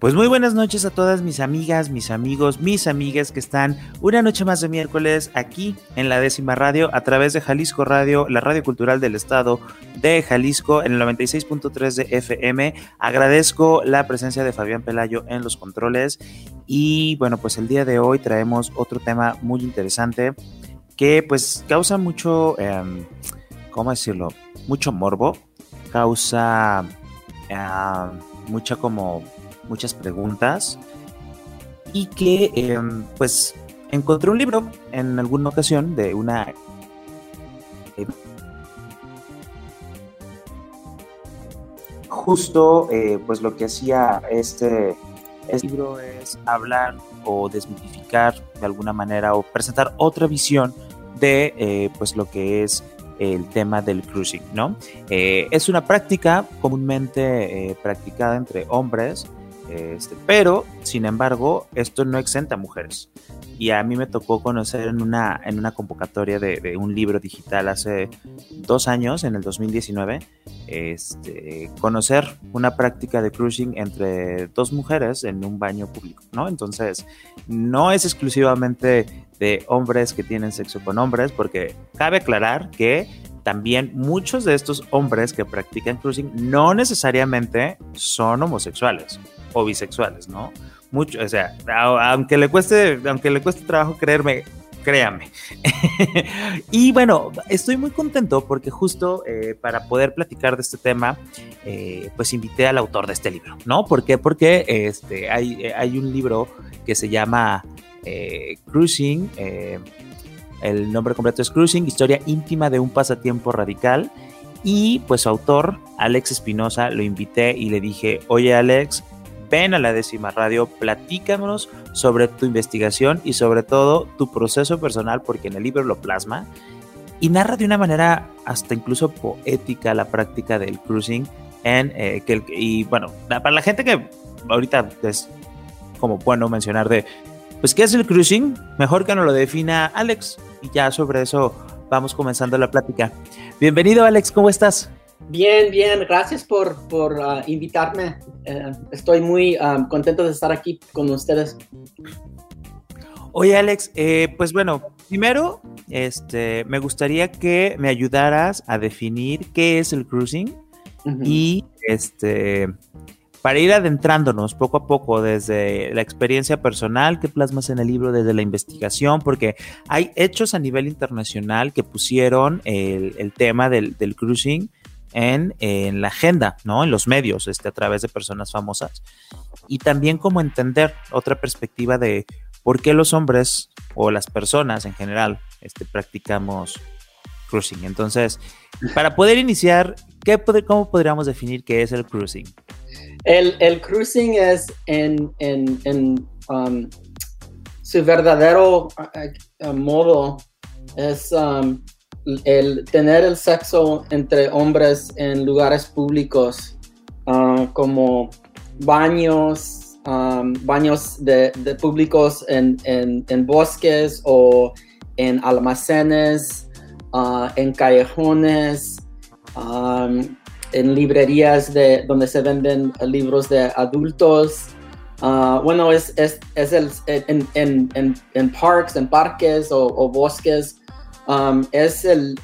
Pues muy buenas noches a todas mis amigas, mis amigos, mis amigas que están una noche más de miércoles aquí en la décima radio a través de Jalisco Radio, la radio cultural del estado de Jalisco en el 96.3 de FM. Agradezco la presencia de Fabián Pelayo en los controles y bueno, pues el día de hoy traemos otro tema muy interesante que pues causa mucho, em, ¿cómo decirlo? Mucho morbo, causa em, mucha como muchas preguntas y que em, pues encontré un libro en alguna ocasión de una justo eh, pues lo que hacía este, este, libro es hablar o desmitificar de alguna manera o presentar otra visión de eh, pues lo que es el tema del cruising, ¿no? Eh, es una práctica comúnmente practicada entre hombres este, pero, sin embargo, esto no exenta mujeres. Y a mí me tocó conocer en una, en una convocatoria de, un libro digital hace dos años, en el 2019, este, conocer una práctica de cruising entre dos mujeres en un baño público, ¿no? Entonces, no es exclusivamente de hombres que tienen sexo con hombres, porque cabe aclarar que también muchos de estos hombres que practican cruising no necesariamente son homosexuales o bisexuales, ¿no? Mucho, o sea, aunque le cueste, aunque le cueste trabajo creerme, créame. y bueno, estoy muy contento porque justo eh, para poder platicar de este tema, eh, pues invité al autor de este libro, ¿no? ¿Por qué? Porque este, hay, hay un libro que se llama eh, Cruising, el nombre completo es Cruising, historia íntima de un pasatiempo radical. Y pues su autor, Alex Espinosa, lo invité y le dije, oye Alex, ven a la décima radio, platícanos sobre tu investigación y sobre todo tu proceso personal, porque en el libro lo plasma. Y narra de una manera hasta incluso poética la práctica del cruising en eh, que y bueno para la gente que ahorita es como bueno mencionar de pues qué es el cruising mejor que nos lo defina Alex. Y ya sobre eso vamos comenzando la plática. Bienvenido Alex cómo estás Bien, bien, gracias por, por ah, invitarme. Eh, estoy muy ah, contento de estar aquí con ustedes. Oye, Alex, eh, pues bueno, primero, este, me gustaría que me ayudaras a definir qué es el cruising y este, para ir adentrándonos poco a poco desde la experiencia personal que plasmas en el libro, desde la investigación, porque hay hechos a nivel internacional que pusieron el, tema del, del cruising en, la agenda, ¿no? En los medios, este, a través de personas famosas. Y también como entender otra perspectiva de por qué los hombres o las personas en general este, practicamos cruising. Entonces, para poder iniciar, ¿qué, ¿cómo podríamos definir qué es el cruising? El, cruising es en, um, su verdadero uh, uh, modo, es um, el tener el sexo entre hombres en lugares públicos ah, como baños, baños de, públicos en, bosques o en almacenes, ah, en callejones, en librerías de, donde se venden libros de adultos. Ah, bueno, es, es, el, en, parks, en parques o bosques Um, es el,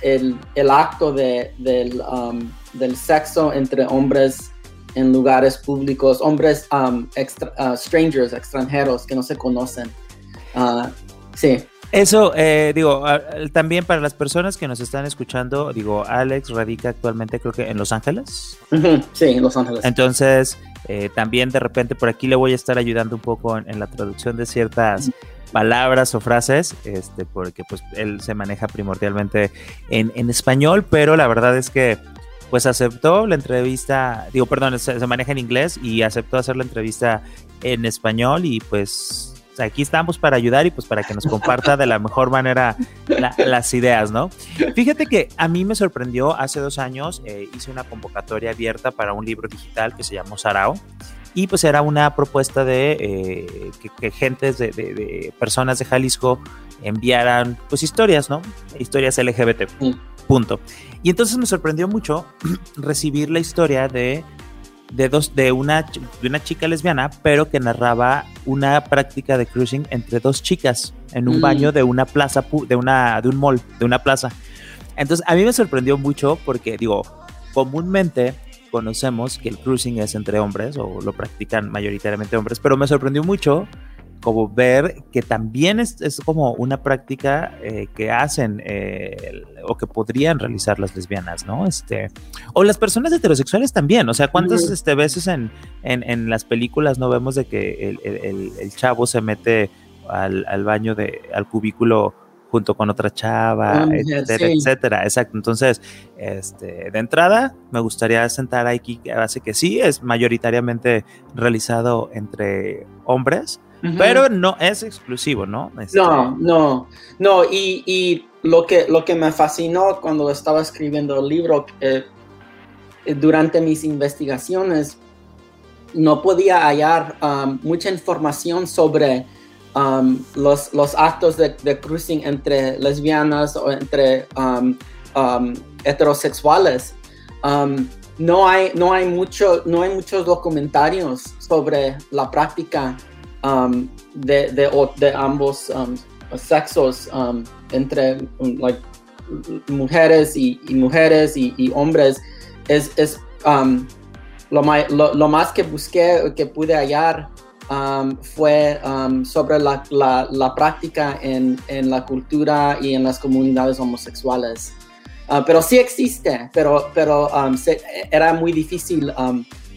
acto del, um, del, sexo entre hombres en lugares públicos, hombres um, uh, strangers, extranjeros que no se conocen. Uh, sí. Eso, eh, digo, también para las personas que nos están escuchando, digo, Alex radica actualmente creo que en Los Ángeles. Sí, en Los Ángeles. Entonces, eh, también de repente por aquí le voy a estar ayudando un poco en, en la traducción de ciertas palabras o frases, este, porque pues él se maneja primordialmente en, en español, pero la verdad es que pues aceptó la entrevista, digo, perdón, se, maneja en inglés y aceptó hacer la entrevista en español y pues aquí estamos para ayudar y pues para que nos comparta de la mejor manera las ideas, ¿no? Fíjate que a mí me sorprendió hace dos años, eh, hice una convocatoria abierta para un libro digital que se llamó Sarao y pues era una propuesta de eh, que, que, gentes de, de, personas de Jalisco enviaran pues historias, ¿no? Historias LGBT. Punto. Y entonces me sorprendió mucho recibir la historia de de, dos, de, una, de una chica lesbiana, pero que narraba una práctica de cruising entre dos chicas en un mm. baño de una plaza, de, una, de un mall, de una plaza. Entonces, a mí me sorprendió mucho porque, digo, comúnmente conocemos que el cruising es entre hombres o lo practican mayoritariamente hombres, pero me sorprendió mucho como ver que también es, es como una práctica eh, que hacen eh, o que podrían realizar las lesbianas, ¿no? Este, o las personas heterosexuales también, o sea, ¿cuántas este, veces en, en, en, las películas no vemos de que el, el, el chavo se mete al, al, baño de, al cubículo junto con otra chava, ah, etcétera, etcétera. Exacto. Entonces, este, de entrada, me gustaría sentar aquí, hace que sí, es mayoritariamente realizado entre hombres, pero no es exclusivo, ¿no? Este, no, no, no, y, y, lo, que, lo que me fascinó cuando estaba escribiendo el libro, eh, durante mis investigaciones, no podía hallar um, mucha información sobre um, los, los, actos de, cruising entre lesbianas o entre um, heterosexuales. no hay, no, hay mucho, no hay muchos documentarios sobre la práctica um, de, de, de, ambos um, sexos um, entre mujeres y, mujeres y, hombres es, es um, lo, más que busqué, que pude hallar fue sobre la, la, la práctica en, en, la cultura y en las comunidades homosexuales. Uh, pero sí existe, pero, pero se, era muy difícil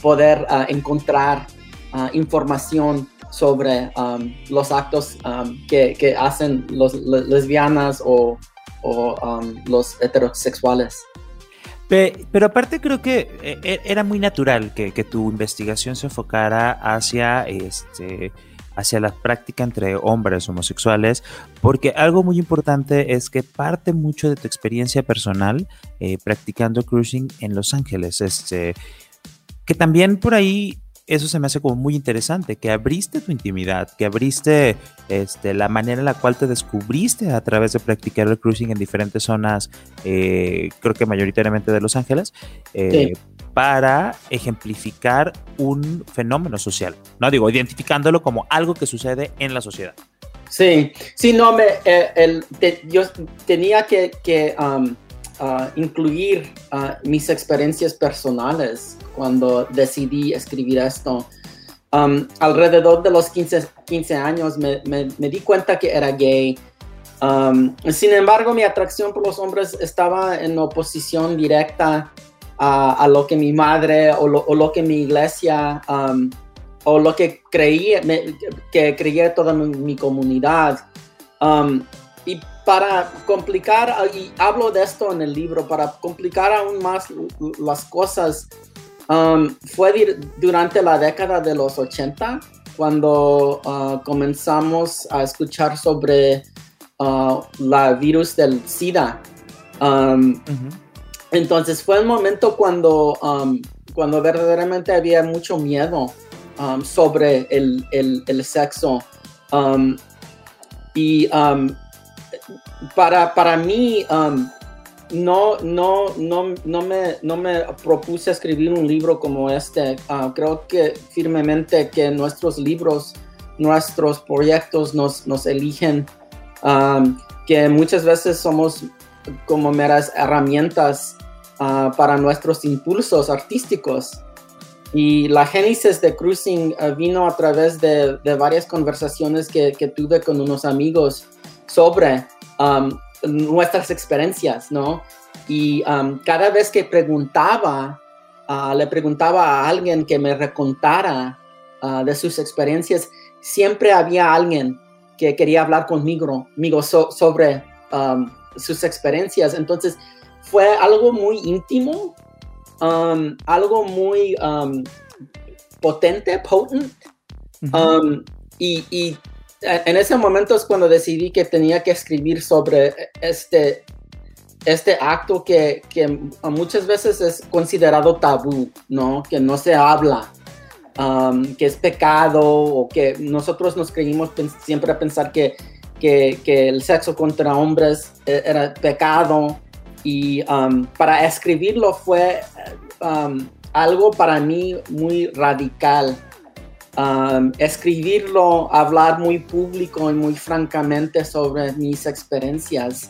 poder uh, encontrar uh, información sobre um, los actos um, que, que, hacen los lesbianas o, o um, los heterosexuales. Pero aparte creo que eh, e, era muy natural que, tu investigación se enfocara hacia este hacia la práctica entre hombres homosexuales, porque algo muy importante es que parte mucho de tu experiencia personal eh, practicando cruising en Los Ángeles, este, que también por ahí eso se me hace como muy interesante, que abriste tu intimidad, que abriste este, la manera en la cual te descubriste a través de practicar el cruising en diferentes zonas, eh, creo que mayoritariamente de Los Ángeles, eh, para ejemplificar un fenómeno social, ¿no? Digo, identificándolo como algo que sucede en la sociedad. Sí, sí, no, me, eh, el, yo tenía que, que um, incluir mis experiencias personales cuando decidí escribir esto. Um, alrededor de los 15, 15 años me, me, di cuenta que era gay. Um, sin embargo, mi atracción por los hombres estaba en oposición directa a, lo que mi madre o lo, o lo que mi iglesia um, o lo que creía, que creía toda mi, mi comunidad. y para complicar, y hablo de esto en el libro, para complicar aún más las cosas, Um, fue durante la década de los 80 cuando uh, comenzamos a escuchar sobre uh, la virus del SIDA. Um, entonces fue el momento cuando, um, cuando verdaderamente había mucho miedo sobre el, el, el sexo. y para, para mí, no, no, no, no, me, no me propuse escribir un libro como este. Ah, creo que firmemente que nuestros libros, nuestros proyectos nos, nos eligen, que muchas veces somos como meras herramientas ah, para nuestros impulsos artísticos. Y la génesis de Cruising ah, vino a través de, de varias conversaciones que, que, tuve con unos amigos sobre nuestras experiencias, ¿no? Y um, cada vez que preguntaba, uh, le preguntaba a alguien que me recontara uh, de sus experiencias, siempre había alguien que quería hablar conmigo, conmigo sobre um, sus experiencias. Entonces, fue algo muy íntimo, um, algo muy potente, potent. y, y en ese momento es cuando decidí que tenía que escribir sobre este, este acto que, que muchas veces es considerado tabú, ¿no? Que no se habla, um, que es pecado o que nosotros nos creímos siempre a pensar que, que, que, el sexo contra hombres e, era pecado y um, para escribirlo fue um, algo para mí muy radical Escribirlo, hablar muy público y muy francamente sobre mis experiencias.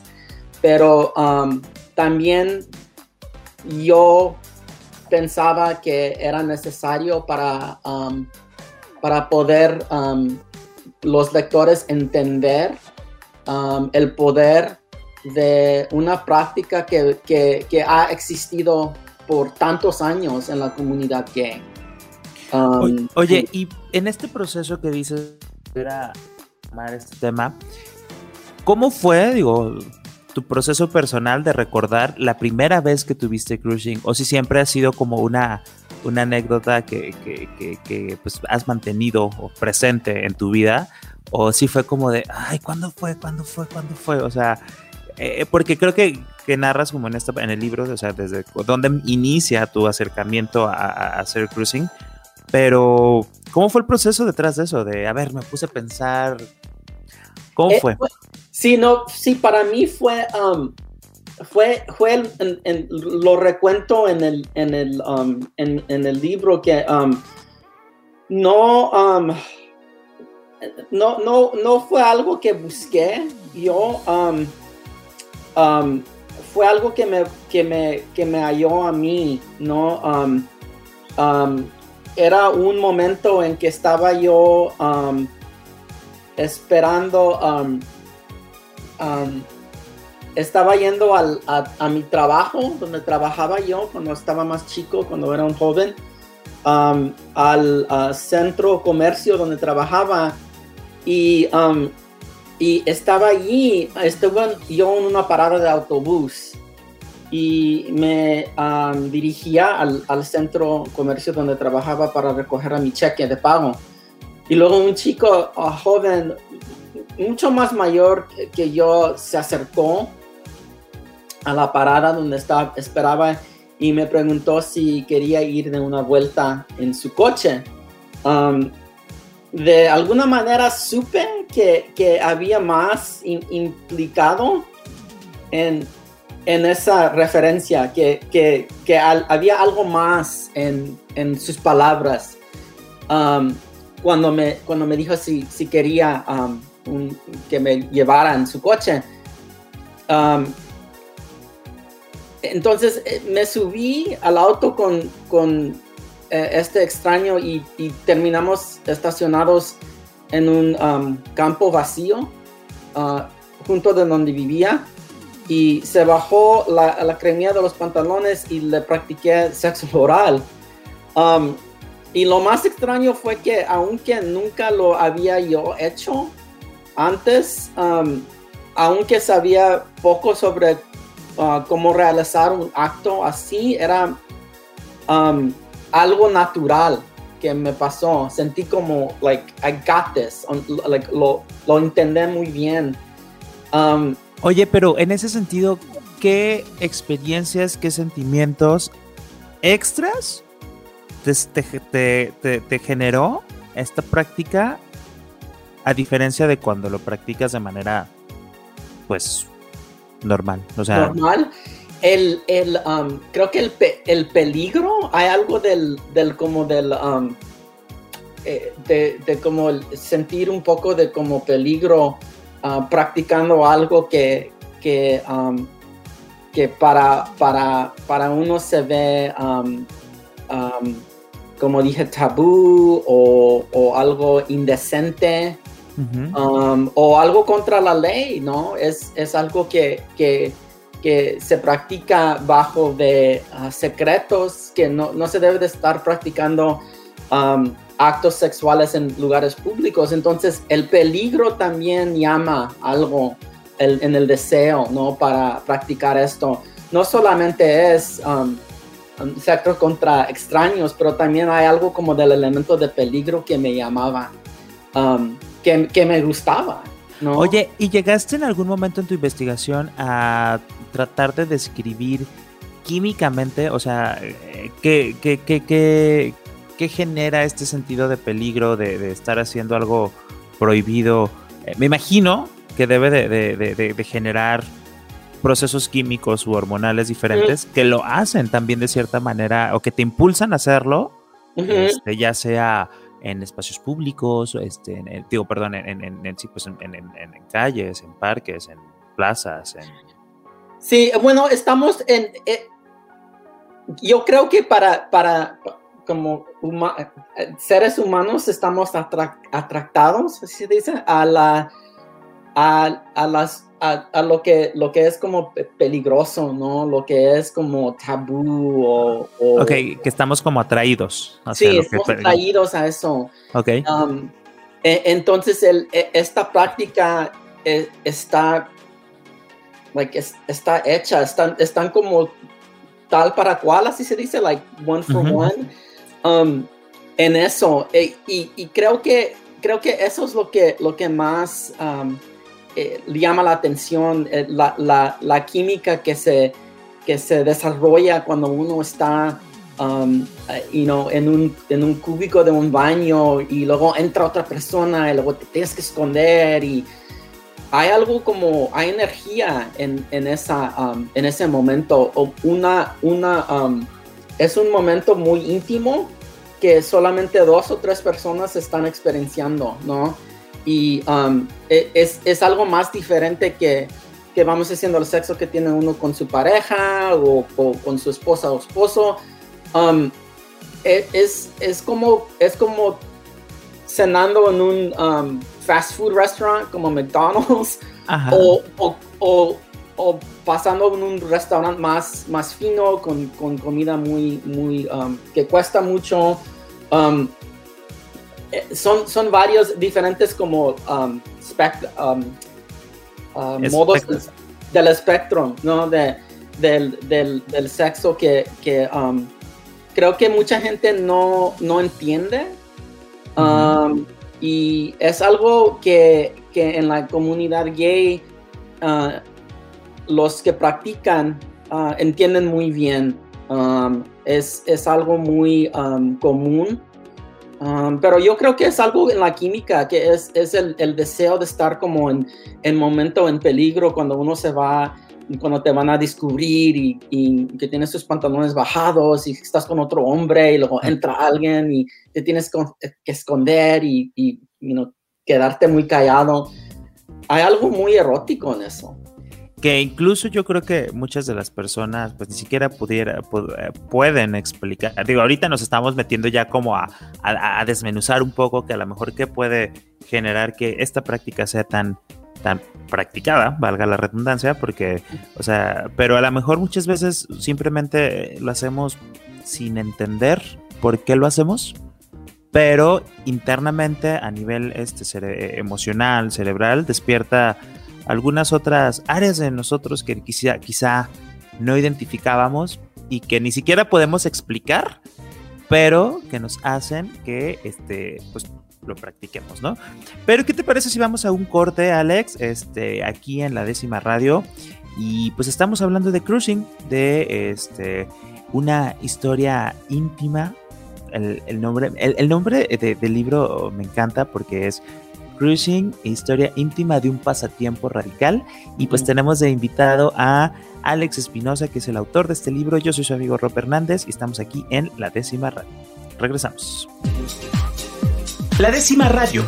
Pero también yo pensaba que era necesario para, para poder los lectores entender el poder de una práctica que, que, que ha existido por tantos años en la comunidad gay. Um, oye, y en este proceso que dices era tomar este tema, ¿cómo fue, digo, tu proceso personal de recordar la primera vez que tuviste cruising? O si siempre ha sido como una, una anécdota que, que, pues, has mantenido presente en tu vida, o si fue como de, ay, ¿cuándo fue? ¿Cuándo fue? ¿Cuándo fue? O sea, eh, porque creo que, que, narras como en, esta, en el libro, o sea, desde dónde inicia tu acercamiento a, a hacer cruising, pero, ¿cómo fue el proceso detrás de eso? De, a ver, me puse a pensar. ¿Cómo eh, fue? Sí, no, sí, para mí fue, um, fue, fue lo recuento en el, en el, um, en, el libro que um, no, no, no, no fue algo que busqué. Yo fue algo que me, que me, que me halló a mí, ¿no? Era un momento en que estaba yo um, esperando, um, um, estaba yendo a, mi trabajo, donde trabajaba yo cuando estaba más chico, cuando era un joven, al centro comercio donde trabajaba. Y, y estaba allí, estaba yo en una parada de autobús y me dirigía al, al, centro comercio donde trabajaba para recoger a mi cheque de pago. Y luego un chico uh, joven, mucho más mayor que yo, se acercó a la parada donde estaba, esperaba y me preguntó si quería ir de una vuelta en su coche. de alguna manera supe que, que había más implicado en, en esa referencia, que, que, había algo más en, en sus palabras um, cuando, me, cuando me dijo si, si quería um, que me llevara en su coche. Um, entonces eh, me subí al auto con, con eh, este extraño y, y, terminamos estacionados en un campo vacío uh, junto de donde vivía y se bajó la, la de los pantalones y le practiqué sexo oral. Um, y lo más extraño fue que aunque nunca lo había yo hecho antes, um, aunque sabía poco sobre uh, cómo realizar un acto así, era um, algo natural que me pasó. Sentí como, like, I got this. like, lo, lo entendí muy bien. Oye, pero en ese sentido, ¿qué experiencias, qué sentimientos extras te, generó esta práctica a diferencia de cuando lo practicas de manera, pues, normal? Normal. El, el um, creo que el, el, peligro, hay algo del, del como del, um, eh, de, de, como sentir un poco de como peligro Ah, practicando algo que, que, um, que para, para, para, uno se ve, um, um, como dije, tabú o, o algo indecente. o algo contra la ley, ¿no? Es, es algo que, que, que, se practica bajo de ah, secretos que no, no, se debe de estar practicando actos sexuales en lugares públicos. Entonces, el peligro también llama algo en el deseo, ¿no? Para practicar esto. No solamente es um, sexo contra extraños, pero también hay algo como del elemento de peligro que me llamaba. Um, que, me gustaba. ¿no? Oye, ¿y llegaste en algún momento en tu investigación a tratar de describir químicamente, o sea, qué, qué, qué, qué genera este sentido de peligro de, estar haciendo algo prohibido? Eh, me imagino que debe de, generar procesos químicos u hormonales diferentes que lo hacen también de cierta manera o que te impulsan a hacerlo, este, ya sea en espacios públicos, este, en, digo, perdón, en, en, en, pues en, calles, en parques, en plazas. Sí, bueno, estamos en... Eh, yo creo que para, para como eh, seres humanos estamos atractados, así dice, a la... A, a las a, lo, que, lo que es como peligroso, ¿no? Lo que es como tabú o... ok, que estamos como atraídos. Sí, estamos atraídos a eso. Ok. Um, e, entonces, el, e, esta práctica e, está, like, está hecha, están, están como tal para cual, así se dice, like one for one, um, en eso. y, y, creo que creo que eso es lo que, lo que más um, eh, llama la atención eh, la, la, la, química que se, que se desarrolla cuando uno está um, eh, you know, en, un, en un cúbico de un baño y luego entra otra persona y luego te tienes que esconder y hay algo como, hay energía en, en esa, um, en ese momento, una, una, um, es un momento muy íntimo que solamente dos o tres personas están experienciando, ¿no? y um, e, es, es, algo más diferente que, que, vamos haciendo el sexo que tiene uno con su pareja o, con su esposa o esposo. Um, e, es, es, como, es como cenando en un um, fast food restaurant como McDonald's o, o, o, pasando en un restaurante más, más fino con, con comida muy, muy que cuesta mucho. Eh, son, son varios diferentes como um, um, uh, modos del espectro, ¿no? De, del, del, del, sexo que, que um, creo que mucha gente no, no entiende. y es algo que, que, en la comunidad gay uh, los que practican uh, entienden muy bien. es, es, algo muy común Um, pero yo creo que es algo en la química, que es, es el, el, deseo de estar como en, en momento en peligro, cuando uno se va, cuando te van a descubrir y, y, que tienes tus pantalones bajados y estás con otro hombre y luego entra alguien y te tienes que esconder y, y quedarte muy callado. Hay algo muy erótico en eso que incluso yo creo que muchas de las personas pues ni siquiera pudiera, eh, pueden explicar. Digo, ahorita nos estamos metiendo ya como a, desmenuzar un poco que a lo mejor que puede generar que esta práctica sea tan, tan practicada, valga la redundancia, porque, o sea, pero a lo mejor muchas veces simplemente lo hacemos sin entender por qué lo hacemos, pero internamente a nivel este, emocional, cerebral, despierta algunas otras áreas de nosotros que quizá, quizá no identificábamos y que ni siquiera podemos explicar, pero que nos hacen que este, pues, lo practiquemos, ¿no? Pero ¿qué te parece si vamos a un corte, Alex? Este, aquí en la décima radio. Y pues estamos hablando de cruising, de este, una historia íntima. El, nombre, el, nombre del libro me encanta porque es Cruising, historia íntima de un pasatiempo radical. Y pues tenemos de invitado a Alex Espinosa, que es el autor de este libro. Yo soy su amigo Rob Hernández y estamos aquí en La Décima Radio. Regresamos. La Décima Radio.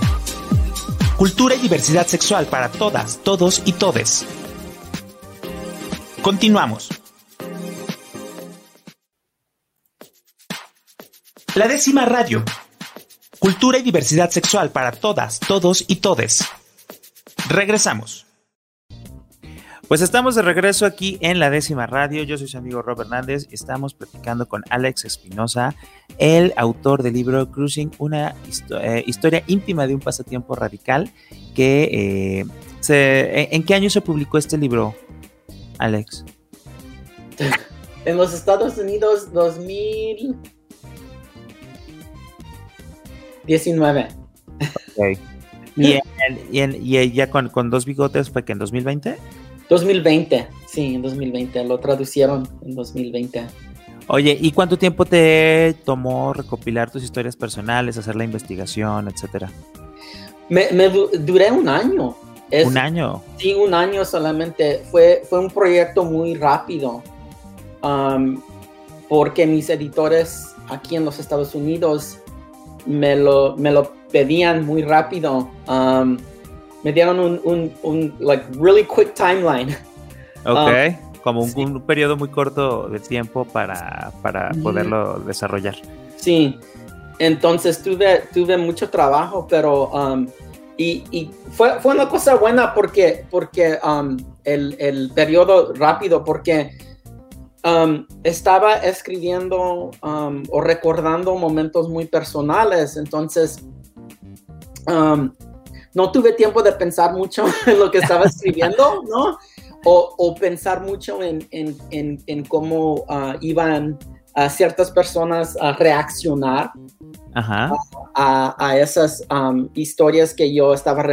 Cultura y diversidad sexual para todas, todos y todes. Continuamos. La Décima Radio Cultura y diversidad sexual para todas, todos y todes. Regresamos. Pues estamos de regreso aquí en la décima radio. Yo soy su amigo Rob Hernández y estamos platicando con Alex Espinosa, el autor del libro Cruising, una eh, historia íntima de un pasatiempo radical. Que, eh, ¿En qué año se publicó este libro, Alex? En los Estados Unidos, 2000. 19. Y ¿Y, y, ya con, con, dos bigotes fue que en 2020? 2020, sí, en 2020. Lo traducieron en 2020. Oye, ¿y cuánto tiempo te tomó recopilar tus historias personales, hacer la investigación, etcétera? Me, duré un año. ¿Un año? Sí, un año solamente. Fue, fue un proyecto muy rápido. Um, porque mis editores aquí en los Estados Unidos me lo, me lo pedían muy rápido. Um, me dieron un, un, un, like, really quick timeline. Ok, um, como un, periodo muy corto de tiempo para, para poderlo desarrollar. Sí, entonces tuve, tuve mucho trabajo, pero... Um, y, y fue, fue, una cosa buena porque, porque el, el periodo rápido, porque Um, estaba escribiendo um, o recordando momentos muy personales, entonces um, no tuve tiempo de pensar mucho en lo que estaba escribiendo, ¿no? O, pensar mucho en, en, cómo uh, iban a ciertas personas a reaccionar A, esas historias que yo estaba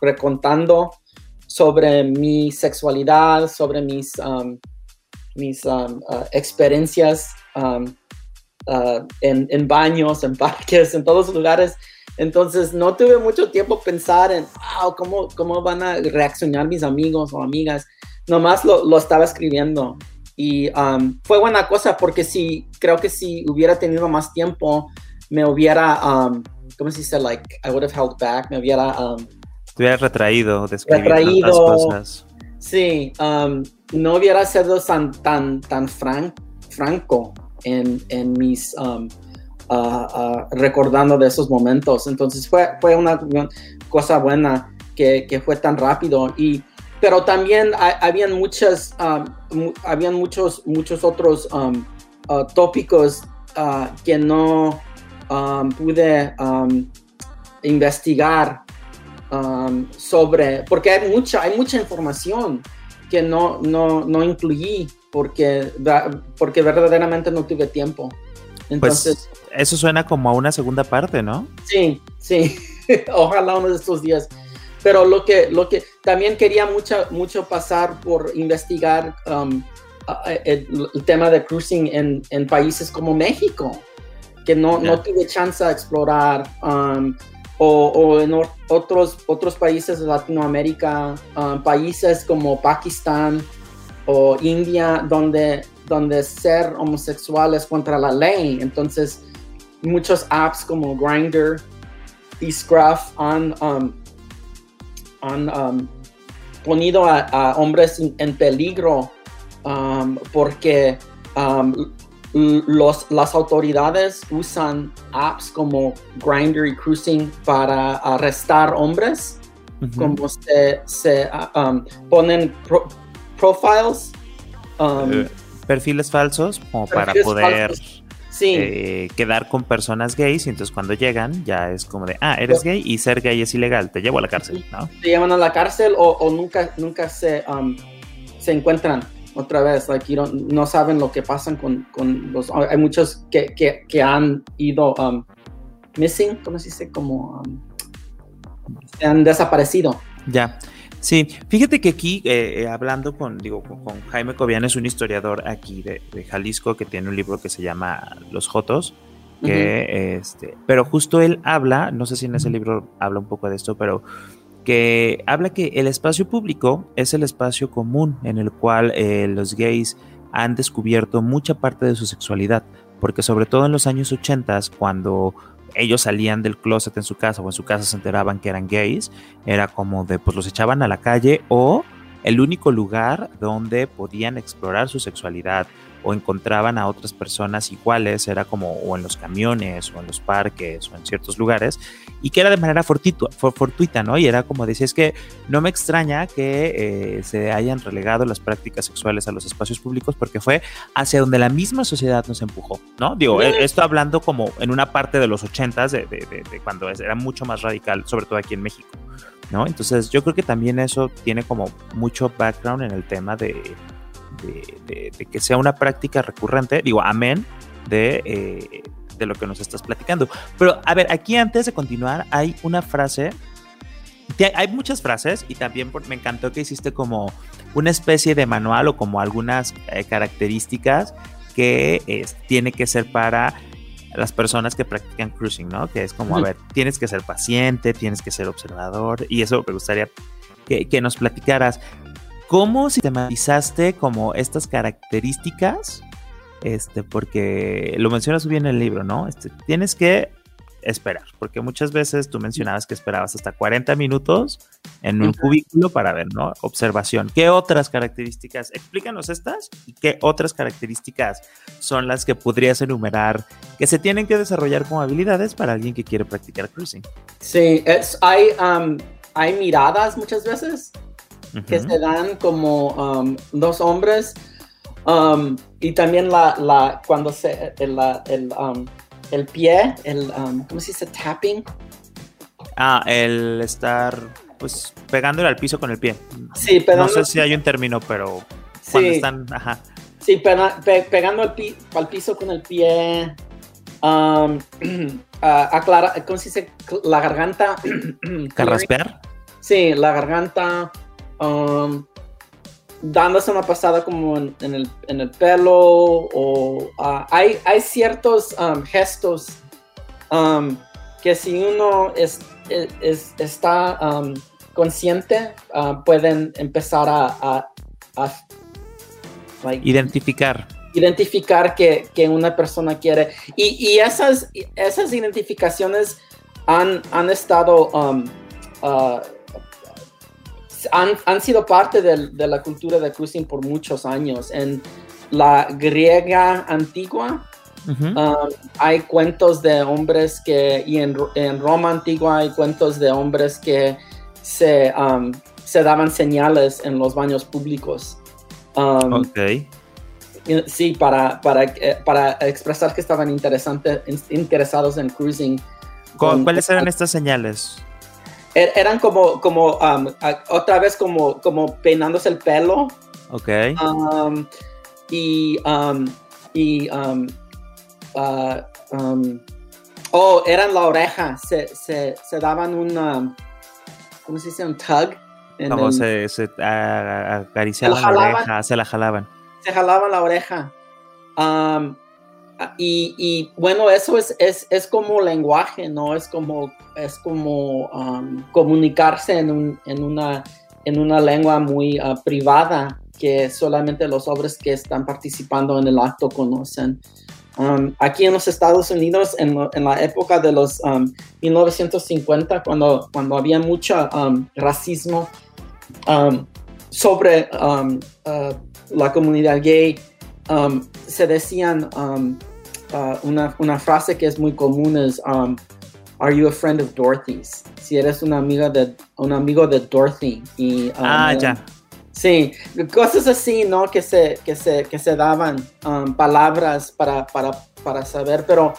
recontando sobre mi sexualidad, sobre mis mis um, uh, experiencias um, uh, en, baños, en parques, en todos los lugares. Entonces no tuve mucho tiempo pensar en ¿cómo, cómo van a reaccionar mis amigos o amigas. Nomás lo, lo estaba escribiendo. Y um, fue buena cosa porque si, creo que si hubiera tenido más tiempo, me hubiera, ¿cómo se dice? Like, I would have held back, me hubiera... Te hubiera retraído de escribir retraído, cosas. Sí, no hubiera sido tan, tan, tan franco en, en mis um, recordando de esos momentos. Entonces fue, fue una cosa buena que, que fue tan rápido. Y, pero también habían muchas, um, habían muchos, muchos otros um, uh, tópicos uh, que no pude investigar sobre, porque hay mucha, hay mucha información que no, no, no incluí porque, porque verdaderamente no tuve tiempo. Pues, Entonces, eso suena como a una segunda parte, ¿no? Sí, sí. Ojalá uno de estos días. Pero lo que, lo que también quería mucho, mucho pasar por investigar um, el, tema de cruising en, en, países como México, que no, no tuve chance de explorar. Um, o, en otros, otros países de Latinoamérica, um, países como Pakistán o India, donde, donde ser homosexual es contra la ley. Entonces, muchos apps como Grindr y Scruff han, um, han um, ponido a, hombres en, peligro porque los, las autoridades usan apps como Grindr y Cruising para arrestar hombres, como se, se uh, um, ponen profiles. Um, eh, perfiles falsos como para poder eh, quedar con personas gays y entonces cuando llegan ya es como de, ah, eres gay y ser gay es ilegal, te llevo a la cárcel, ¿no? Te llevan a la cárcel o, nunca, nunca se, um, se encuentran otra vez, like, no saben lo que pasan con, con los... Hay muchos que, que, que han ido um, missing, ¿cómo se dice? Como um, han desaparecido. Ya. Sí, fíjate que aquí, eh, eh, hablando con, digo, con, Jaime Cobian, es un historiador aquí de, Jalisco que tiene un libro que se llama Los Jotos, que, este, pero justo él habla, no sé si en ese libro habla un poco de esto, pero que habla que el espacio público es el espacio común en el cual eh, los gays han descubierto mucha parte de su sexualidad, porque sobre todo en los años 80, cuando ellos salían del closet en su casa o en su casa se enteraban que eran gays, era como de pues los echaban a la calle o el único lugar donde podían explorar su sexualidad o encontraban a otras personas iguales, era como o en los camiones o en los parques o en ciertos lugares, y que era de manera fortuita, fortuita ¿no? Y era como decía, es que no me extraña que eh, se hayan relegado las prácticas sexuales a los espacios públicos porque fue hacia donde la misma sociedad nos empujó, ¿no? Digo, e, esto hablando como en una parte de los ochentas, de, de, de cuando era mucho más radical, sobre todo aquí en México. ¿No? Entonces yo creo que también eso tiene como mucho background en el tema de, de, que sea una práctica recurrente, digo, amén, de, eh, de lo que nos estás platicando. Pero, a ver, aquí antes de continuar, hay una frase hay muchas frases y también me encantó que hiciste como una especie de manual o como algunas eh, características que tiene que ser para las personas que practican cruising, ¿no? Que es como, a ver, tienes que ser paciente, tienes que ser observador y eso me gustaría que, que nos platicaras. ¿Cómo sistematizaste como estas características? Este, porque lo mencionas bien en el libro, ¿no? Este, tienes que esperar, porque muchas veces tú mencionabas que esperabas hasta 40 minutos en un cubículo para ver, ¿no? Observación. ¿Qué otras características? Explícanos estas y qué otras características son las que podrías enumerar que se tienen que desarrollar como habilidades para alguien que quiere practicar cruising. Sí, es, hay, um, hay miradas muchas veces que se dan como um, dos hombres um, y también la, la cuando se el, el, um, el pie, el ¿cómo se dice? tapping. Ah, el estar pues pegándole al piso con el pie. Sí, pero no sé si hay un término, pero cuando están, ajá. Sí, pegando al, al, piso con el pie. Um, aclara, ¿cómo se dice? La garganta. ¿Carraspear? Sí, la garganta. Um, dándose una pasada como en, el, en el, pelo o uh, hay, hay, ciertos um, gestos um, que si uno es, es, está consciente uh, pueden empezar a, identificar. identificar que, que, una persona quiere. Y, y, esas, esas identificaciones han, han estado uh, han, sido parte de, la cultura de cruising por muchos años. En la griega antigua um, hay cuentos de hombres que, y en, Roma antigua hay cuentos de hombres que se, um, se daban señales en los baños públicos. Um, ok. Sí, para, para, eh, para expresar que estaban interesados en cruising. ¿Cuáles eran estas señales? Er, eran como, como um, otra vez como, como peinándose el pelo. Ok. Um, y, um, y uh, oh, eran la oreja. Se, se, se daban un, ¿cómo se dice? Un tug. Como se, se acariciaban la oreja, se la jalaban. Se jalaban la oreja. Y, bueno, eso es, es, es, como lenguaje, ¿no? Es como, es como um, comunicarse en, un, en, una, en una lengua muy uh, privada que solamente los hombres que están participando en el acto conocen. Um, aquí en los Estados Unidos, en, en la época de los 1950, um, cuando, cuando había mucho racismo sobre uh, la comunidad gay, se decían Uh, una, una, frase que es muy común es um, Are you a friend of Dorothy's? Si eres una amiga de un amigo de Dorothy y um, ah ya sí cosas así no que se que se que se daban um, palabras para, para, para saber pero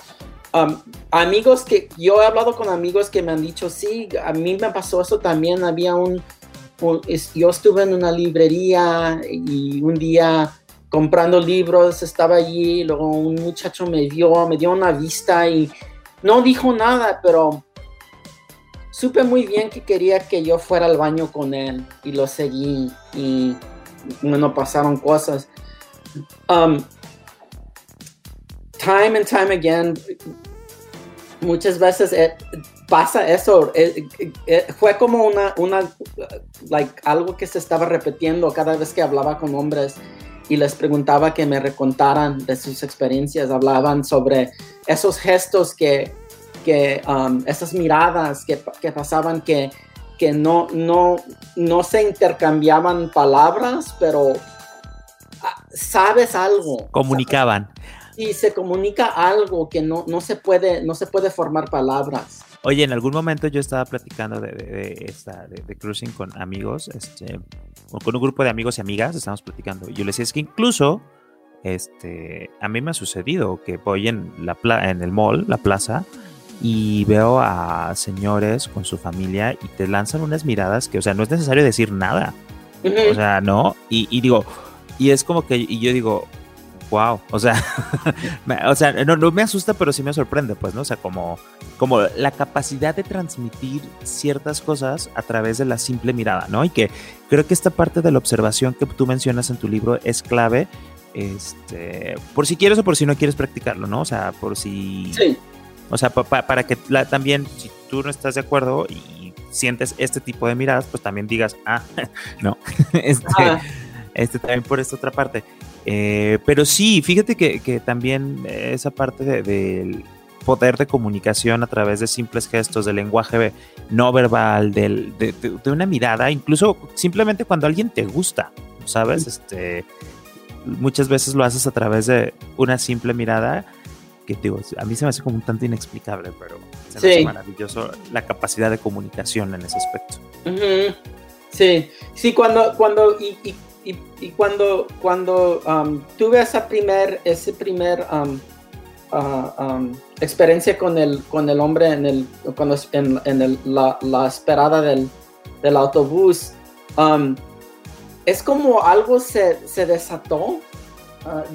amigos que yo he hablado con amigos que me han dicho sí a mí me pasó eso también había un yo estuve en una librería y un día comprando libros, estaba allí, luego un muchacho me dio, me dio una vista y no dijo nada, pero supe muy bien que quería que yo fuera al baño con él y lo seguí y bueno, pasaron cosas. Um, time and time again, muchas veces eh, pasa eso. Eh, eh, fue como una, una, like, algo que se estaba repitiendo cada vez que hablaba con hombres y les preguntaba que me recontaran de sus experiencias, hablaban sobre esos gestos que, que um, esas miradas que, que, pasaban que, que no, no, no se intercambiaban palabras, pero ah, sabes algo. Comunicaban. Y se comunica algo que no, no, se puede, no se puede formar palabras. Oye, en algún momento yo estaba platicando de, de, esta, de, cruising con amigos, este, con un grupo de amigos y amigas, estamos platicando. Y yo les decía, es que incluso, este, a mí me ha sucedido que voy en, la en el mall, la plaza, y veo a señores con su familia y te lanzan unas miradas que, o sea, no es necesario decir nada. O sea, no. Y, y, digo, y es como que, y yo digo, Wow, o sea, o sea, no, no, me asusta, pero sí me sorprende, pues, ¿no? O sea, como, como la capacidad de transmitir ciertas cosas a través de la simple mirada, ¿no? Y que creo que esta parte de la observación que tú mencionas en tu libro es clave, este, por si quieres o por si no quieres practicarlo, ¿no? O sea, por si... Sí. O sea, para que también, si tú no estás de acuerdo y sientes este tipo de miradas, pues también digas, ah, no, este, ah. este también por esta otra parte. Eh, pero sí, fíjate que, también esa parte del poder de comunicación a través de simples gestos, del lenguaje no verbal, del, de, una mirada, incluso simplemente cuando alguien te gusta, ¿sabes? Este, muchas veces lo haces a través de una simple mirada que digo, a mí se me hace como un tanto inexplicable, pero se me hace maravilloso la capacidad de comunicación en ese aspecto. Sí, sí, cuando, cuando, y y, y cuando, cuando um, tuve esa primer, ese primer um, uh, um, experiencia con el, con el hombre en, el, cuando, en, la, esperada del, del autobús, es como algo se, se desató uh,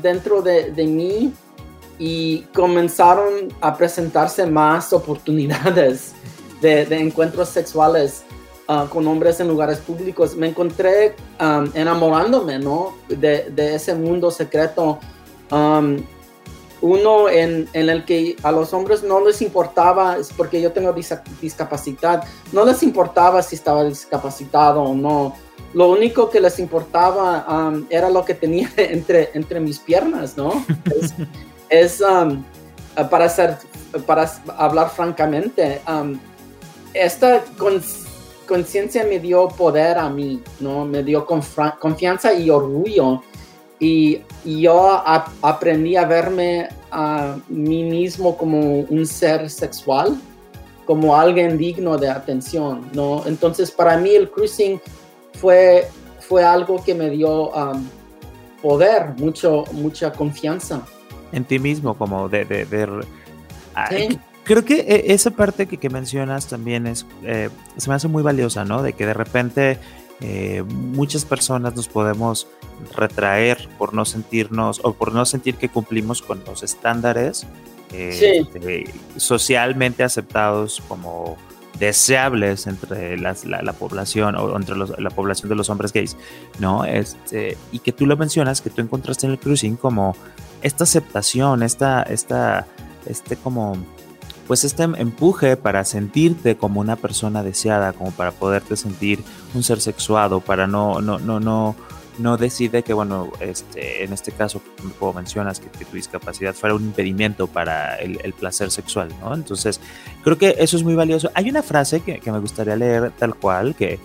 dentro de, de mí y comenzaron a presentarse más oportunidades de, de encuentros sexuales Ah, con hombres en lugares públicos, me encontré enamorándome, ¿no? De, de, ese mundo secreto. uno en, en, el que a los hombres no les importaba, es porque yo tengo discapacidad, no les importaba si estaba discapacitado o no. Lo único que les importaba era lo que tenía entre, entre mis piernas, ¿no? Es, para, ser, para hablar francamente, esta conciencia me dio poder a mí, ¿no? Me dio confianza y orgullo. Y, yo aprendí a verme a mí mismo como un ser sexual, como alguien digno de atención, ¿no? Entonces, para mí el cruising fue, fue algo que me dio um, poder, mucho, mucha confianza. En ti mismo, como de... de, creo que eh, esa parte que, mencionas también es, eh, se me hace muy valiosa, ¿no? De que de repente eh, muchas personas nos podemos retraer por no sentirnos o por no sentir que cumplimos con los estándares este, socialmente aceptados como deseables entre la, población o entre la población de los hombres gays, ¿no? Este, y que tú lo mencionas, que tú encontraste en el cruising como esta aceptación, esta, esta, este como pues este empuje para sentirte como una persona deseada, como para poderte sentir un ser sexuado, para no, no, no, no, no decide que, bueno, este, en este caso, como mencionas, que, tu discapacidad fuera un impedimento para el, placer sexual, ¿no? Entonces, creo que eso es muy valioso. Hay una frase que, me gustaría leer tal cual, que,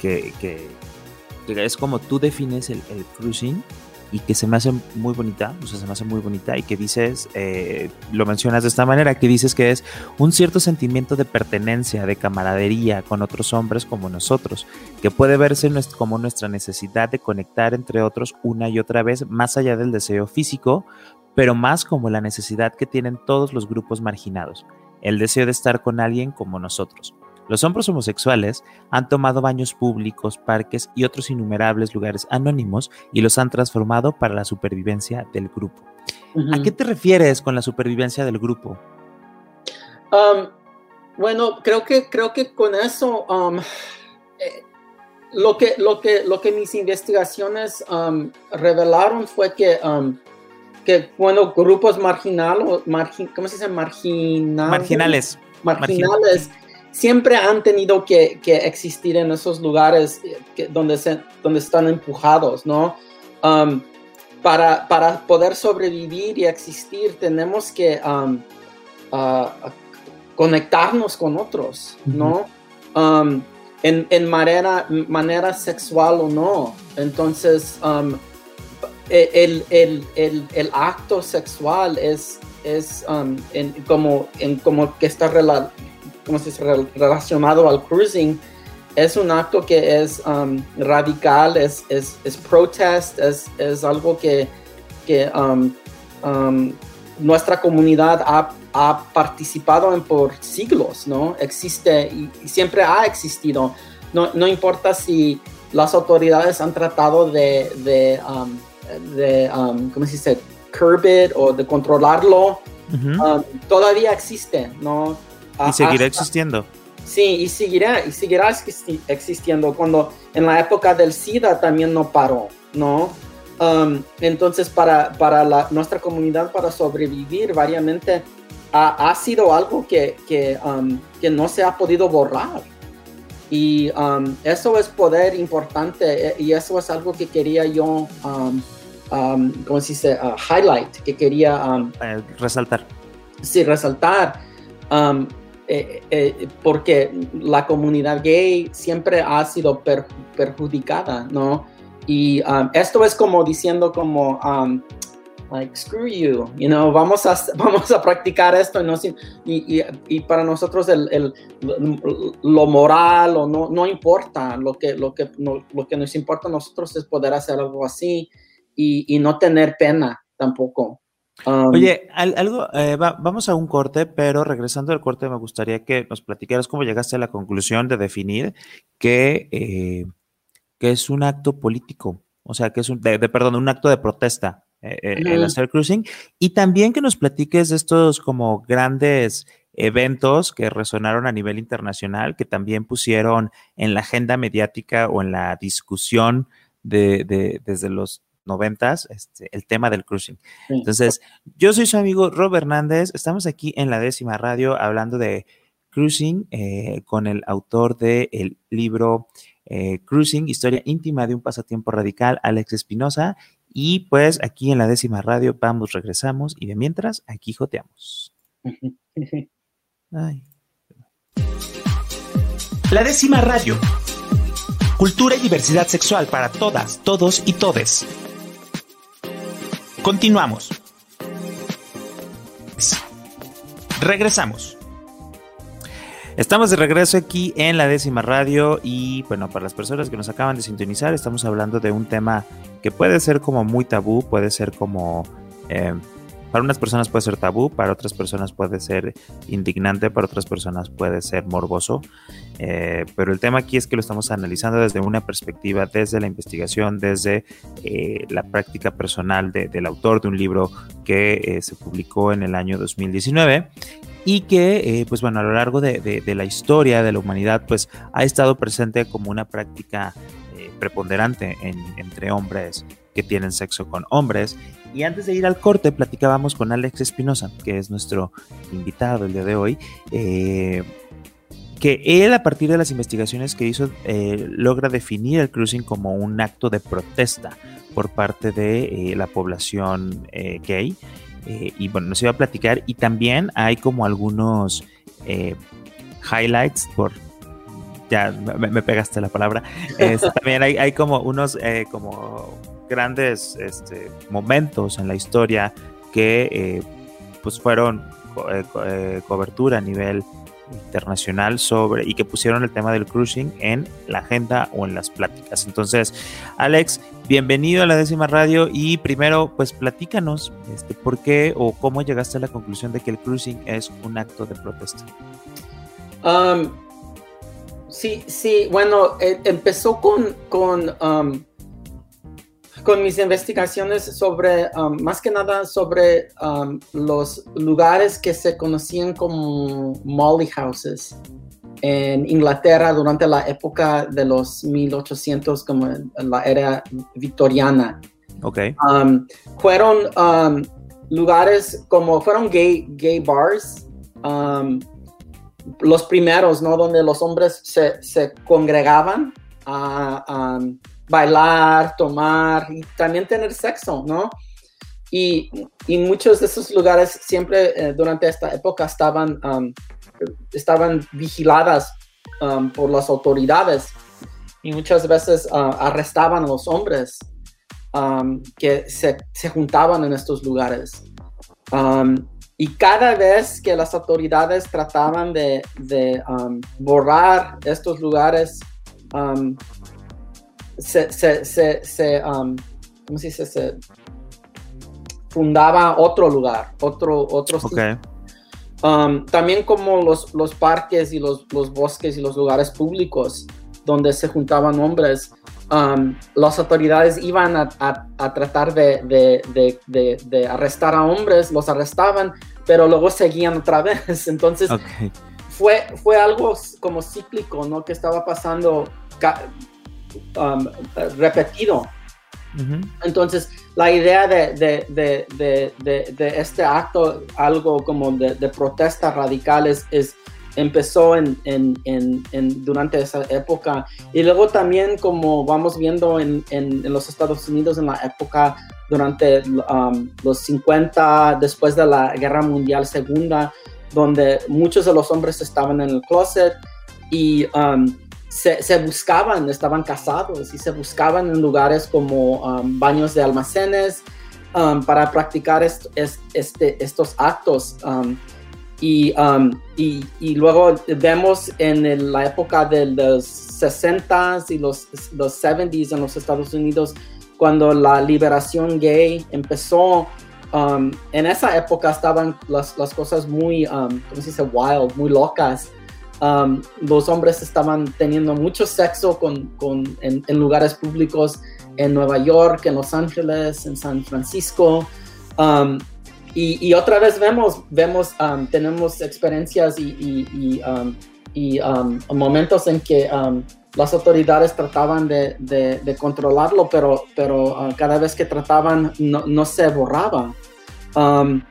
que, que, es como tú defines el, el cruising, y que se me hace muy bonita, o sea, se me hace muy bonita y que dices, eh, lo mencionas de esta manera, que dices que es un cierto sentimiento de pertenencia, de camaradería con otros hombres como nosotros, que puede verse como nuestra necesidad de conectar entre otros una y otra vez, más allá del deseo físico, pero más como la necesidad que tienen todos los grupos marginados, el deseo de estar con alguien como nosotros. Los hombres homosexuales han tomado baños públicos, parques y otros innumerables lugares anónimos y los han transformado para la supervivencia del grupo. ¿A qué te refieres con la supervivencia del grupo? Um, bueno, creo que, creo que con eso um, eh, lo, que, lo, que, lo que mis investigaciones um, revelaron fue que, que bueno, grupos marginales, ¿cómo se dice? Marginales. Marginales siempre han tenido que, existir en esos lugares eh, donde, se, donde están empujados, ¿no? Um, para, para, poder sobrevivir y existir tenemos que um, uh, conectarnos con otros, ¿no? Um, en, manera, manera sexual o no. Entonces, e, el, acto sexual es, es como, en, como que está relacionado como se relacionado al cruising, es un acto que es um, radical, es, es, es protest, es, es, algo que, que um, um, nuestra comunidad ha, ha, participado en por siglos, ¿no? Existe y, siempre ha existido. No, no, importa si las autoridades han tratado de, de, de ¿cómo se dice? curb it o de controlarlo, um, todavía existe, ¿no? Y seguirá existiendo. Sí, y seguirá, y seguirá existiendo cuando en la época del SIDA también no paró, ¿no? Um, entonces, para, para la, nuestra comunidad, para sobrevivir variamente, ha, ha sido algo que, que, um, que, no se ha podido borrar. Y um, eso es poder importante eh, y eso es algo que quería yo, ¿cómo se dice? Uh, highlight, que quería... Eh, resaltar. Sí, resaltar. Eh, eh, porque la comunidad gay siempre ha sido perjudicada, ¿no? Y um, esto es como diciendo como, um, like, screw you, you know, vamos a, vamos a practicar esto y, y, para nosotros el, lo moral o no, no importa, lo que, lo, que, lo que nos importa a nosotros es poder hacer algo así y, y no tener pena tampoco. Um, Oye, algo, eh, vamos a un corte, pero regresando al corte me gustaría que nos platicaras cómo llegaste a la conclusión de definir que, eh, que es un acto político, o sea, que es un, de, perdón, un acto de protesta eh, el hacer cruising, y también que nos platiques de estos como grandes eventos que resonaron a nivel internacional, que también pusieron en la agenda mediática o en la discusión de, de, desde los noventas, este, el tema del cruising. Entonces, yo soy su amigo Rob Hernández, estamos aquí en la décima radio hablando de cruising eh, con el autor del libro eh, Cruising, historia íntima de un pasatiempo radical, Alex Espinosa. Y pues aquí en la décima radio vamos, regresamos y de mientras aquí joteamos. La décima radio. Cultura y diversidad sexual para todas, todos y todes. Continuamos. Regresamos. Estamos de regreso aquí en la décima radio y bueno, para las personas que nos acaban de sintonizar, estamos hablando de un tema que puede ser como muy tabú, puede ser como eh, para unas personas puede ser tabú, para otras personas puede ser indignante, para otras personas puede ser morboso. Eh, pero el tema aquí es que lo estamos analizando desde una perspectiva, desde la investigación, desde eh, la práctica personal del autor de un libro que eh, se publicó en el año 2019 y que, pues bueno, a lo largo de, la historia de la humanidad, pues ha estado presente como una práctica preponderante entre hombres que tienen sexo con hombres. Y antes de ir al corte, platicábamos con Alex Espinosa, que es nuestro invitado el día de hoy, eh, que él a partir de las investigaciones que hizo eh, logra definir el cruising como un acto de protesta por parte de eh, la población gay. y bueno, nos iba a platicar y también hay como algunos highlights por ya me, pegaste la palabra. también hay, hay, como unos como grandes este, momentos en la historia que eh, pues fueron eh, eh, cobertura a nivel internacional sobre y que pusieron el tema del cruising en la agenda o en las pláticas. Entonces, Alex, bienvenido a la décima radio y primero, pues platícanos este, por qué o cómo llegaste a la conclusión de que el cruising es un acto de protesta. Um, sí, sí, bueno, empezó con, con um, con mis investigaciones sobre, um, más que nada sobre um, los lugares que se conocían como molly houses en Inglaterra durante la época de los 1800, como en la era victoriana. Ok. Um, fueron lugares como, fueron gay, gay bars, los primeros, ¿no? Donde los hombres se, se congregaban a bailar, tomar y también tener sexo, ¿no? Y, y muchos de esos lugares siempre eh, durante esta época estaban, um, estaban vigiladas um, por las autoridades y muchas veces uh, arrestaban a los hombres um, que se, se, juntaban en estos lugares. y cada vez que las autoridades trataban de, de borrar estos lugares, se, se, se, se um, ¿cómo se dice? Se fundaba otro lugar, otro, otro um, también como los, los parques y los, los, bosques y los lugares públicos. donde se juntaban hombres, um, las autoridades iban a, tratar de, arrestar a hombres, los arrestaban, pero luego seguían otra vez. Entonces, fue, fue algo como cíclico, ¿no? Que estaba pasando um, repetido. Entonces, la idea de, este acto, algo como de, protesta radicales, es, empezó en, durante esa época. Y luego también, como vamos viendo en, los Estados Unidos en la época durante um, los 50, después de la Guerra Mundial Segunda, donde muchos de los hombres estaban en el closet y um, se, buscaban, estaban casados y se buscaban en lugares como um, baños de almacenes um, para practicar este, estos actos. Y, y, luego vemos en la época de los 60s y los, los 70s en los Estados Unidos, cuando la liberación gay empezó Um, en esa época estaban las, las cosas muy, um, ¿cómo se dice? Wild, muy locas. Um, los hombres estaban teniendo mucho sexo con, con, en, lugares públicos en Nueva York, en Los Ángeles, en San Francisco. y, y, otra vez vemos, vemos tenemos experiencias y, y, y momentos en que las autoridades trataban de, de, controlarlo, pero, pero uh, cada vez que trataban no, no se borraba. Um,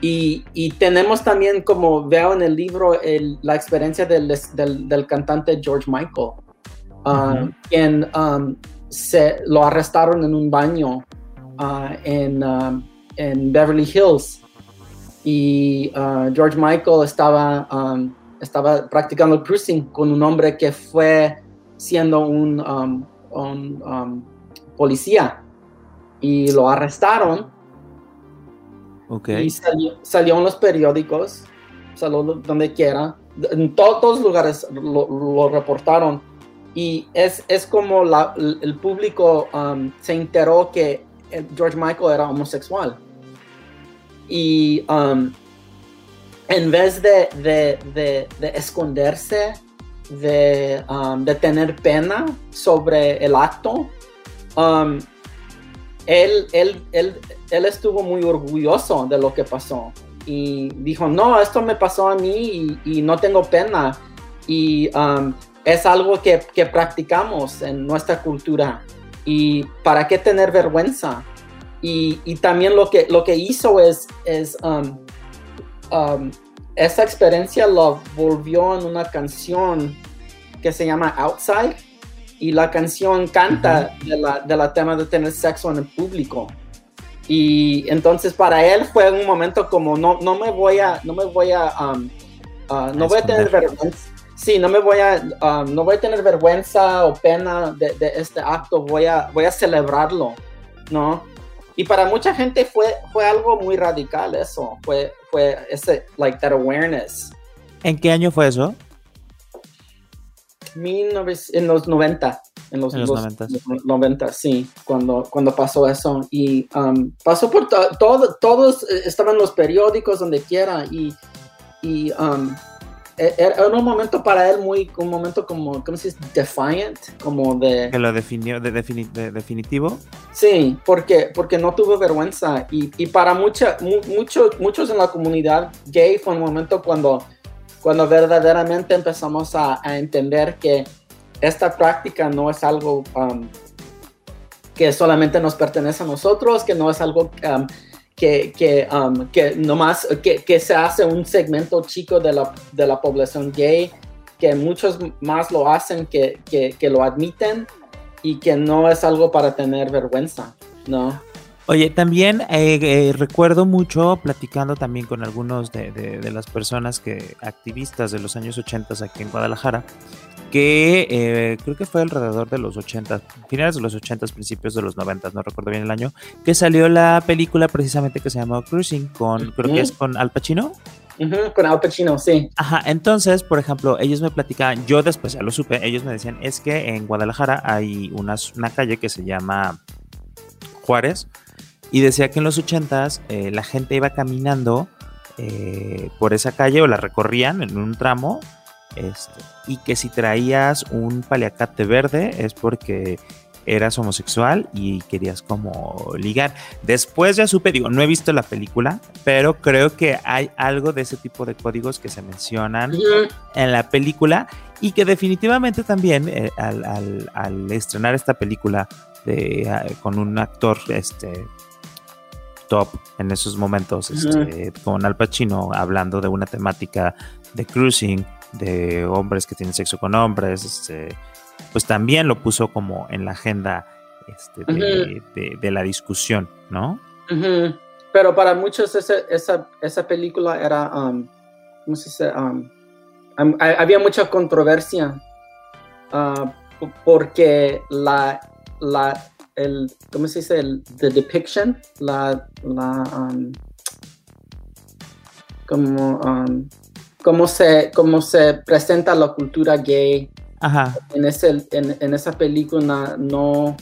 y, y, tenemos también, como veo en el libro, el, la experiencia del, del, del, cantante George Michael, uh, quien um, se, lo arrestaron en un baño uh, en, um, en, Beverly Hills. Y George Michael estaba, estaba practicando cruising con un hombre que fue siendo un, un policía. Y lo arrestaron y salió, en los periódicos, salió donde quiera, en todos los lugares lo, reportaron. Y es, es como la, el público um, se enteró que George Michael era homosexual. Y um, en vez de, de, de, de esconderse, de, um, de, tener pena sobre el acto, él, él, él, él estuvo muy orgulloso de lo que pasó y dijo, no, esto me pasó a mí y, no tengo pena. Y um, es algo que, que, practicamos en nuestra cultura. ¿Y para qué tener vergüenza? Y, y también lo que, lo que hizo es, es um, um, esa experiencia lo volvió en una canción que se llama Outside. Y la canción canta de, la, de la tema de tener sexo en el público. Y entonces para él fue un momento como no, no me voy a, no me voy a, um, uh, no voy a tener vergüenza. Sí, no me voy a, um, no voy a tener vergüenza o pena de, de, este acto, voy a, voy a celebrarlo, ¿no? Y para mucha gente fue, fue algo muy radical eso, fue, fue ese, like, that awareness. ¿En qué año fue eso? En los 90 en los, 90. sí, cuando, cuando pasó eso. Y um, pasó por todo, todos eh, estaban en los periódicos, donde quiera, y, y um, e, era un momento para él muy, un momento como, ¿cómo se dice? Defiant, como de... Que lo definió, de, definitivo. Sí, porque, porque no tuvo vergüenza. Y, y para mucha, muchos muchos en la comunidad gay fue un momento cuando, cuando verdaderamente empezamos a, entender que esta práctica no es algo um, que solamente nos pertenece a nosotros, que no es algo um, que, que, um, que nomás que, que, se hace un segmento chico de la, de la población gay, que muchos más lo hacen que, que, lo admiten y que no es algo para tener vergüenza, ¿no? Oye, también eh, eh, recuerdo mucho platicando también con algunos de, de, de, las personas que activistas de los años 80 aquí en Guadalajara, que eh, creo que fue alrededor de los 80, finales de los 80, principios de los 90, no recuerdo bien el año, que salió la película precisamente que se llamó Cruising, con, creo que es con Al Pacino. con Al Pacino, sí. Ajá, entonces, por ejemplo, ellos me platicaban, yo después ya lo supe, ellos me decían, es que en Guadalajara hay una, una calle que se llama Juárez, y decía que en los 80s eh, la gente iba caminando eh, por esa calle o la recorrían en un tramo este, y que si traías un paliacate verde es porque eras homosexual y querías como ligar. Después ya supe, digo, no he visto la película, pero creo que hay algo de ese tipo de códigos que se mencionan en la película y que definitivamente también eh, al, estrenar esta película de, ah, con un actor este, top en esos momentos, este, con Al Pacino hablando de una temática de cruising, de hombres que tienen sexo con hombres, este, pues también lo puso como en la agenda este, de, la discusión, ¿no? Pero para muchos esa, esa, película era, um, ¿cómo se dice? Um, había mucha controversia uh, porque la, la, el, ¿cómo se dice? El the depiction, la, la, um, como, cómo se, cómo se presenta la cultura gay en, ese, en, esa película no,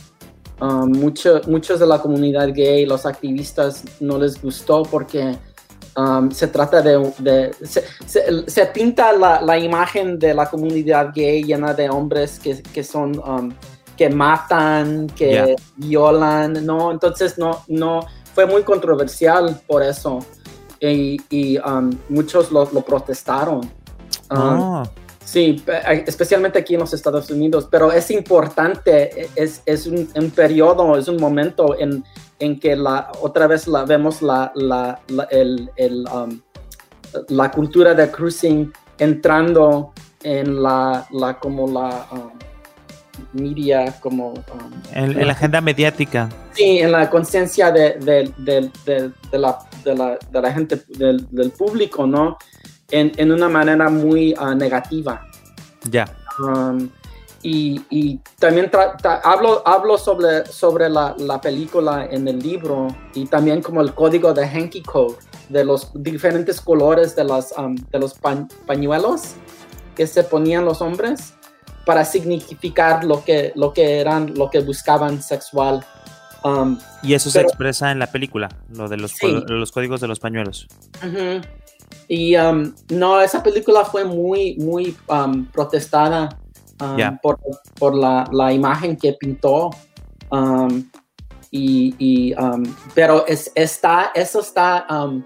um, mucho, muchos de la comunidad gay, los activistas, no les gustó porque um, se trata de... se, pinta la, imagen de la comunidad gay llena de hombres que, son... Um, que matan, que violan, ¿no? Entonces no, no, fue muy controversial por eso y, muchos lo, protestaron. Oh. Sí, especialmente aquí en los Estados Unidos, pero es importante, es, es un, periodo, es un momento en, en que la, otra vez la, vemos la, la, el, el, um, la cultura de cruising entrando en la, la como la um, media, como... Um, en, la agenda mediática. Sí, en la conciencia de, de, de, de, la, de la gente, del público, ¿no? en, una manera muy ah, negativa. Ya. Um, y, también hablo, hablo sobre, sobre la, película en el libro y también como el código de Hanky Code, de los diferentes colores de, las, um, de los pañuelos que se ponían los hombres para significar lo que, lo que eran, lo que buscaban sexual. Um, y eso se expresa en la película, lo de los, los códigos de los pañuelos. Y um, no, esa película fue muy, muy um, protestada por, por la, la, imagen que pintó. y, y pero es, está, eso está, uh,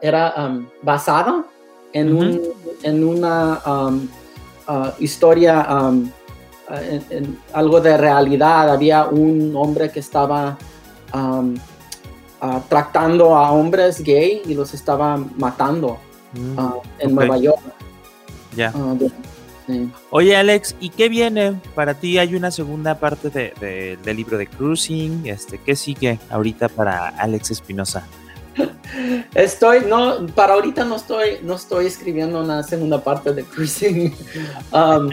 era basada en, un, en una uh, historia, uh, en, algo de realidad. Había un hombre que estaba tratando a hombres gay y los estaba matando mm, en Nueva York. Ya. Oye Alex, ¿y qué viene? Para ti hay una segunda parte de, del libro de Cruising. Este, ¿Qué sigue ahorita para Alex Espinosa? Estoy, no, para ahorita no estoy, no estoy escribiendo una segunda parte de Cruising. Um,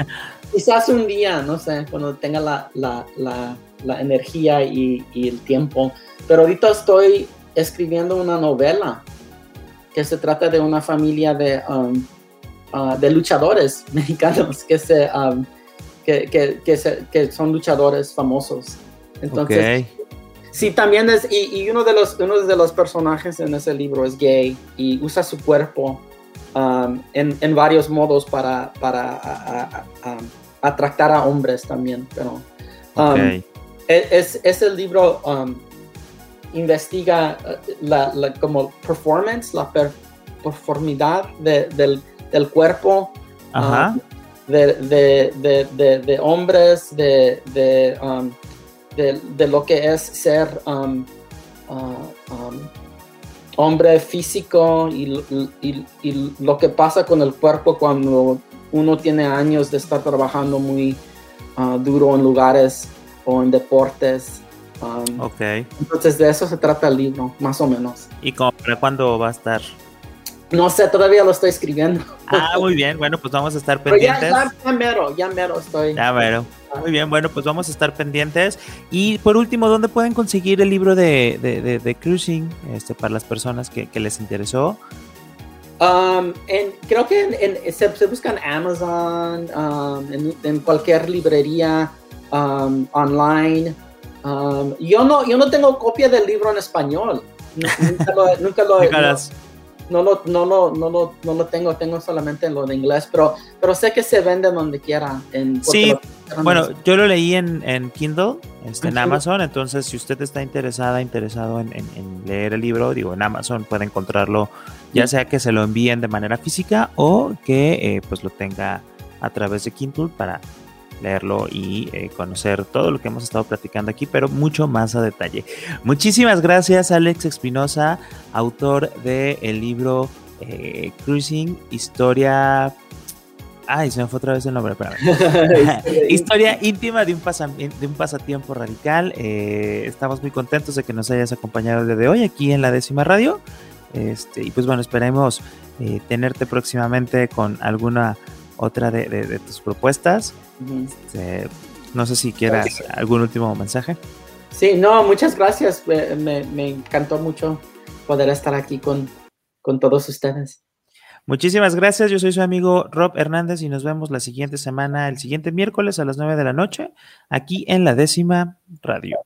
quizás un día, no sé, cuando tenga la, la, la, la energía y, y, el tiempo. Pero ahorita estoy escribiendo una novela que se trata de una familia de, um, uh, de luchadores mexicanos que, se, um, que, que, que, son luchadores famosos. Entonces, sí, también es, y, uno, de los, uno de los personajes en ese libro es gay y usa su cuerpo um, en, en, varios modos para, para atractar a hombres también. Pero, es, es, el libro investiga eh, la, como performance, la performidad del, del, cuerpo um, de, de, de, hombres, de, um, de, lo que es ser um, uh, hombre físico y, y, y, lo que pasa con el cuerpo cuando uno tiene años de estar trabajando muy uh, duro en lugares o en deportes Um, ok. Entonces de eso se trata el libro, más o menos. ¿Y para cuándo va a estar? No sé, todavía lo estoy escribiendo. Ah, muy bien, bueno, pues vamos a estar pendientes. ya, ya, mero, ya mero estoy. Ya mero. Muy bien, bueno, pues vamos a estar pendientes. Y por último, ¿dónde pueden conseguir el libro de, de, de, cruising este, para las personas que, que les interesó? Um, en, creo que en, se, se, busca en Amazon, um, en, en, cualquier librería um, online. yo, no, yo no tengo copia del libro en español. Nunca lo, nunca lo, no lo, no lo, no lo, no lo tengo, tengo solamente lo de inglés, pero, pero sé que se vende donde quiera. En, sí, bueno, yo lo leí en, en Kindle, este, en Amazon, entonces si usted está interesada, interesado en, en, leer el libro, digo, en Amazon puede encontrarlo, ya sea que se lo envíen de manera física o que eh, pues lo tenga a través de Kindle para leerlo y eh, conocer todo lo que hemos estado platicando aquí, pero mucho más a detalle. Muchísimas gracias, Alex Espinosa, autor del el libro eh, Cruising, Historia. Ay, se me fue otra vez el nombre, Historia íntima de un, de un pasatiempo radical. Eh, estamos muy contentos de que nos hayas acompañado desde hoy aquí en la décima radio. Este, y pues bueno, esperemos tenerte próximamente con alguna otra de tus propuestas. Este, no sé si quieras algún último mensaje. Sí, no, muchas gracias. Me, encantó mucho poder estar aquí con, con todos ustedes. Muchísimas gracias. Yo soy su amigo Rob Hernández y nos vemos la siguiente semana, el siguiente miércoles a las 9 de la noche, aquí en la décima radio.